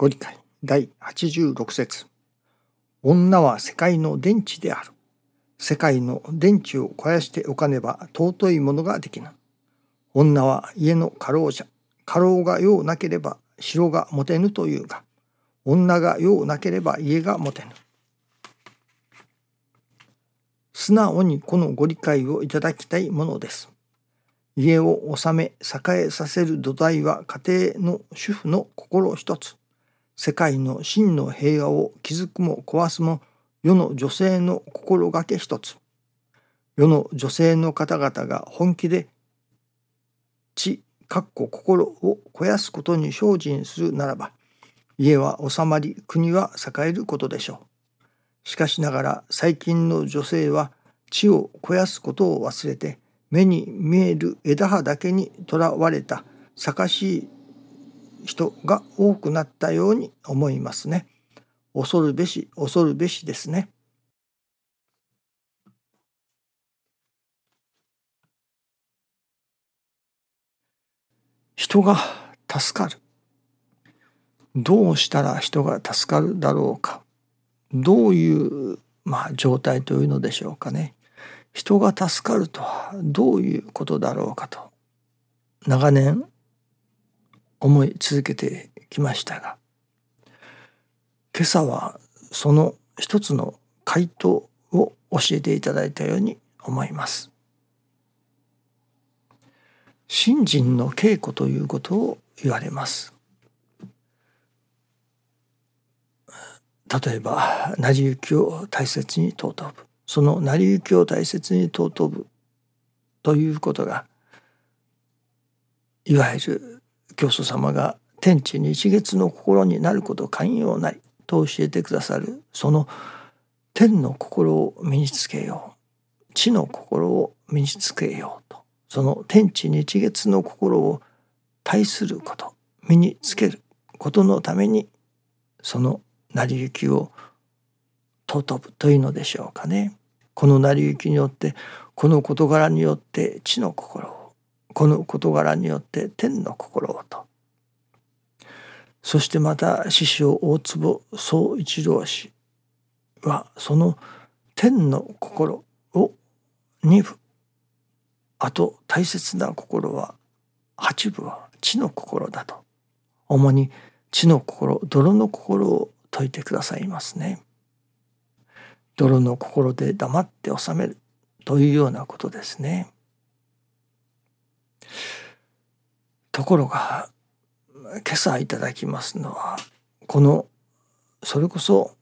ご理解第86節女は世界の電池である。世界の電池を肥やしておかねば尊いものができぬ。女は家の家老者。家老が用なければ城が持てぬというが、女が用なければ家が持てぬ。素直にこのご理解をいただきたいものです。家を治め栄えさせる土台は家庭の主婦の心一つ。世界の真の平和を築くも壊すも世の女性の心がけ一つ。世の女性の方々が本気で知、かっこ心を肥やすことに精進するならば、家は収まり、国は栄えることでしょう。しかしながら最近の女性は知を肥やすことを忘れて、目に見える枝葉だけにとらわれたかしい人が多くなったように思いますね。恐るべし恐るべしですね。人が助かる。どうしたら人が助かるだろうか。どういう、まあ、状態というのでしょうかね。人が助かるとはどういうことだろうかと長年思い続けてきましたが今朝はその一つの回答を教えていただいたように思います。信心の稽古ということを言われます。例えば成り行きを大切に尊ぶその成り行きを大切に尊ぶということがいわゆる教祖様が天地日月の心になること寛容なりと教えてくださる。その天の心を身につけよう。地の心を身につけよう。と。その天地日月の心を対すること。身につける。ことのために。その成り行きを尊ぶというのでしょうかね。この成り行きによってこの事柄によって地の心をこの事柄によって天の心をとそしてまた師匠大坪宗一郎氏はその天の心を二部あと大切な心は八部は地の心だと主に地の心泥の心を説いてくださいますね。泥の心で黙って収めるというようなことですね。ところが今朝いただきますのはこのそれこそ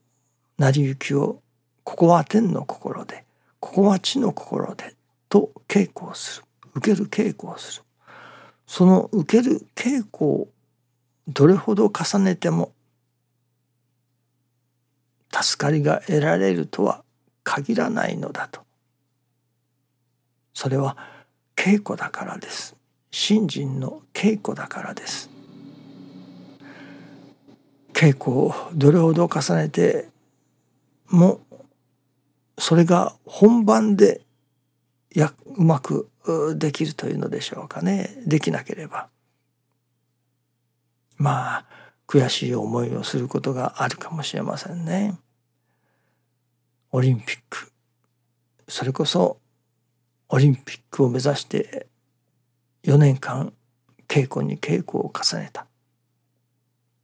成り行きをここは天の心でここは地の心でと稽古をする。受ける稽古をする。その受ける稽古をどれほど重ねても助かりが得られるとは限らないのだと。それは稽古だからです。信心の稽古だからです。稽古をどれほど重ねてもそれが本番でやうまくできるというのでしょうかね。できなければ。まあ悔しい思いをすることがあるかもしれませんね。オリンピック。それこそオリンピックを目指して4年間稽古に稽古を重ねた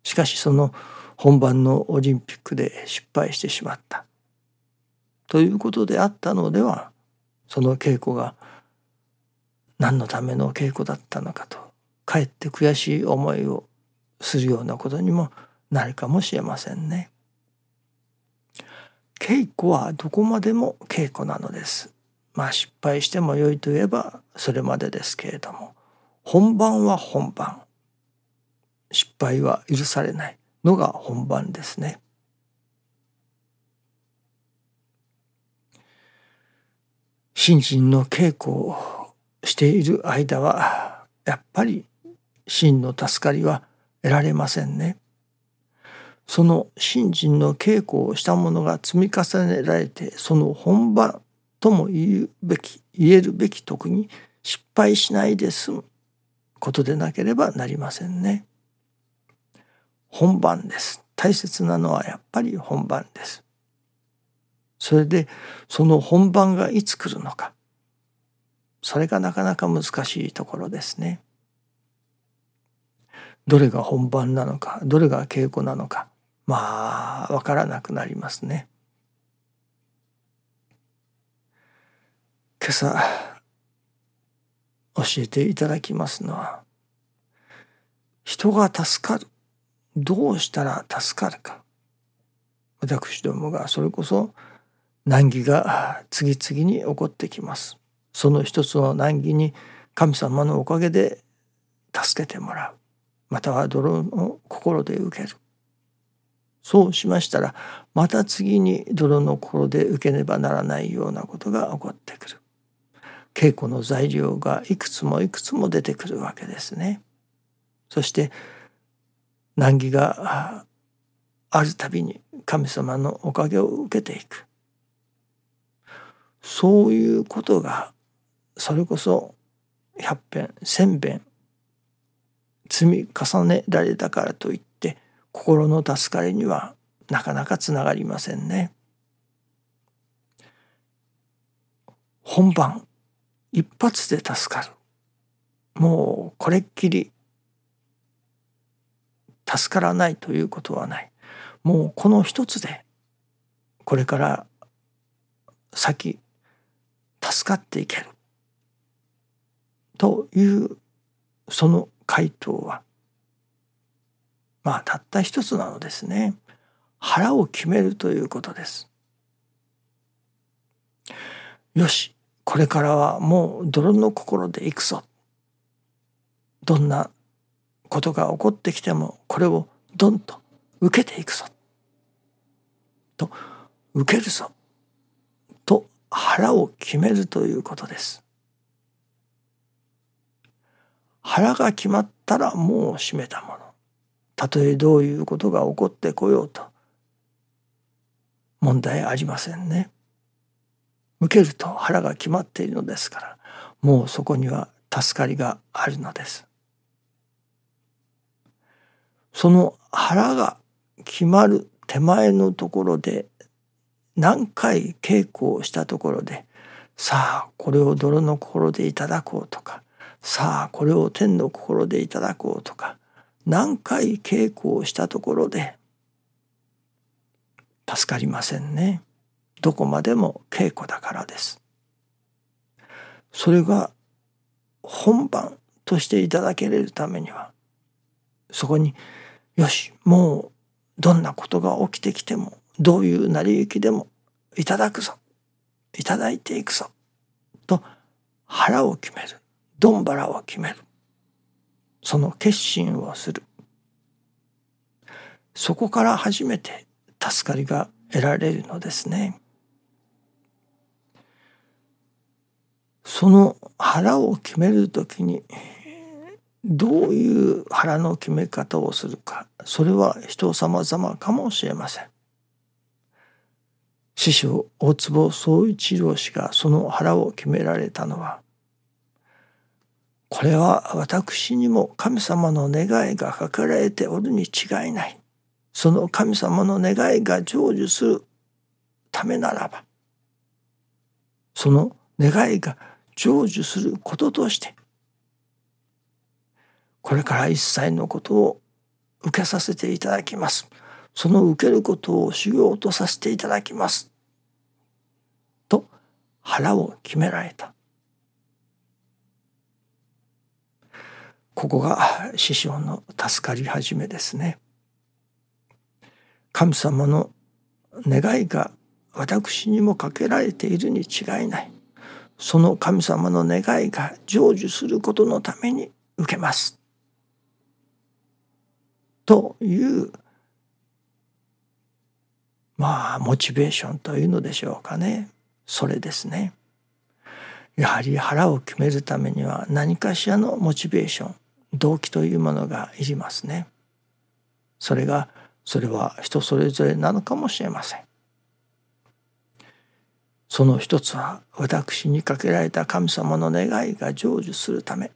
しかしその本番のオリンピックで失敗してしまったということであったのではその稽古が何のための稽古だったのかとかえって悔しい思いをするようなことにもなるかもしれませんね。稽古はどこまでも稽古なのです。まあ失敗しても良いと言えばそれまでですけれども本番は本番失敗は許されないのが本番ですね。心身の稽古をしている間はやっぱり真の助かりは得られませんね。その信心の稽古をしたものが積み重ねられてその本番とも言うべき言えるべき徳に失敗しないで済むことでなければなりませんね。本番です。大切なのはやっぱり本番です。それでその本番がいつ来るのか。それがなかなか難しいところですね。どれが本番なのかどれが稽古なのかまあわからなくなりますね。今朝教えていただきますのは人が助かる。どうしたら助かるか。私どもがそれこそ難儀が次々に起こってきます。その一つの難儀に神様のおかげで助けてもらう。または泥の心で受ける。そうしましたらまた次に泥の心で受けねばならないようなことが起こってくる。稽古の材料がいくつもいくつも出てくるわけですね。そして難儀があるたびに神様のおかげを受けていくそういうことがそれこそ百遍千遍積み重ねられたからといって心の助かりにはなかなかつながりませんね。本番一発で助かる。もうこれっきり助からないということはない。もうこの一つでこれから先助かっていける。というその回答はまあたった一つなのですね。腹を決めるということです。よし。これからはもう泥の心で行くぞ。どんなことが起こってきてもこれをドンと受けていくぞ。と受けるぞ。と腹を決めるということです。腹が決まったらもう閉めたもの。たとえどういうことが起こってこようと。問題ありませんね。受けると腹が決まっているのですからもうそこには助かりがあるのです。その腹が決まる手前のところで何回稽古をしたところでさあこれを泥の心でいただこうとかさあこれを天の心でいただこうとか何回稽古をしたところで助かりませんね。どこまでも稽古だからです。それが本番としていただけれるためにはそこによしもうどんなことが起きてきてもどういう成り行きでもいただくぞ。いただいていくぞ。と腹を決める。どんばらを決める。その決心をする。そこから初めて助かりが得られるのですね。その腹を決める時にどういう腹の決め方をするかそれは人様々かもしれません。師匠大坪宗一郎氏がその腹を決められたのはこれは私にも神様の願いが書かれておるに違いないその神様の願いが成就するためならばその願いが成就することとしてこれから一切のことを受けさせていただきます。その受けることを修行とさせていただきます。と腹を決められた。ここが師匠の助かり始めですね。神様の願いが私にもかけられているに違いない。その神様の願いが成就することのために受けます。というまあモチベーションというのでしょうかねそれですね。やはり腹を決めるためには何かしらのモチベーション動機というものがいりますね。それがそれは人それぞれなのかもしれません。その一つは私にかけられた神様の願いが成就するため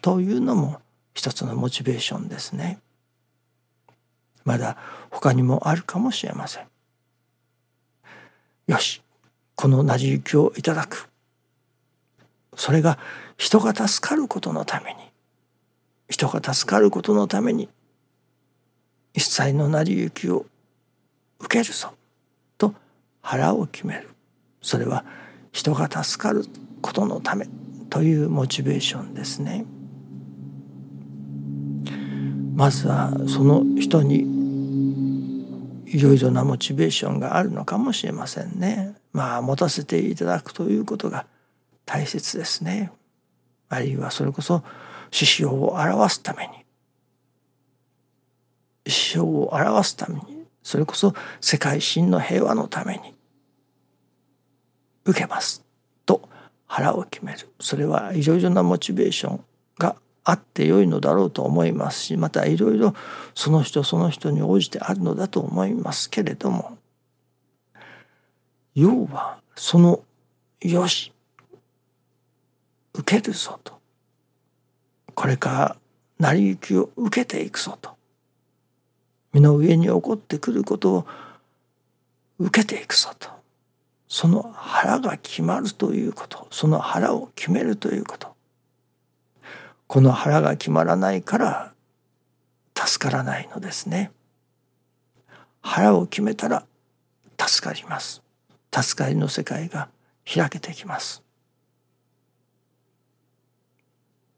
というのも一つのモチベーションですね。まだ他にもあるかもしれません。よしこの成り行きをいただく。それが人が助かることのために。人が助かることのために。一切の成り行きを受けるぞ。と腹を決める。それは人が助かることのためというモチベーションですね。まずはその人にいろいろなモチベーションがあるのかもしれませんね。まあ持たせていただくということが大切ですね。あるいはそれこそ師匠を表すために師匠を表すためにそれこそ世界真の平和のために受けますと腹を決める。それはいろいろなモチベーションがあってよいのだろうと思いますしまたいろいろその人その人に応じてあるのだと思いますけれども。要はそのよし受けるぞと。これから成り行きを受けていくぞと。身の上に起こってくることを受けていくぞと。その腹が決まるということその腹を決めるということこの腹が決まらないから助からないのですね。腹を決めたら助かります。助かりの世界が開けてきます。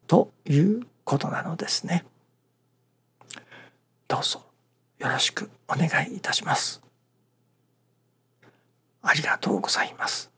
ということなのですね。どうぞよろしくお願いいたします。ありがとうございます。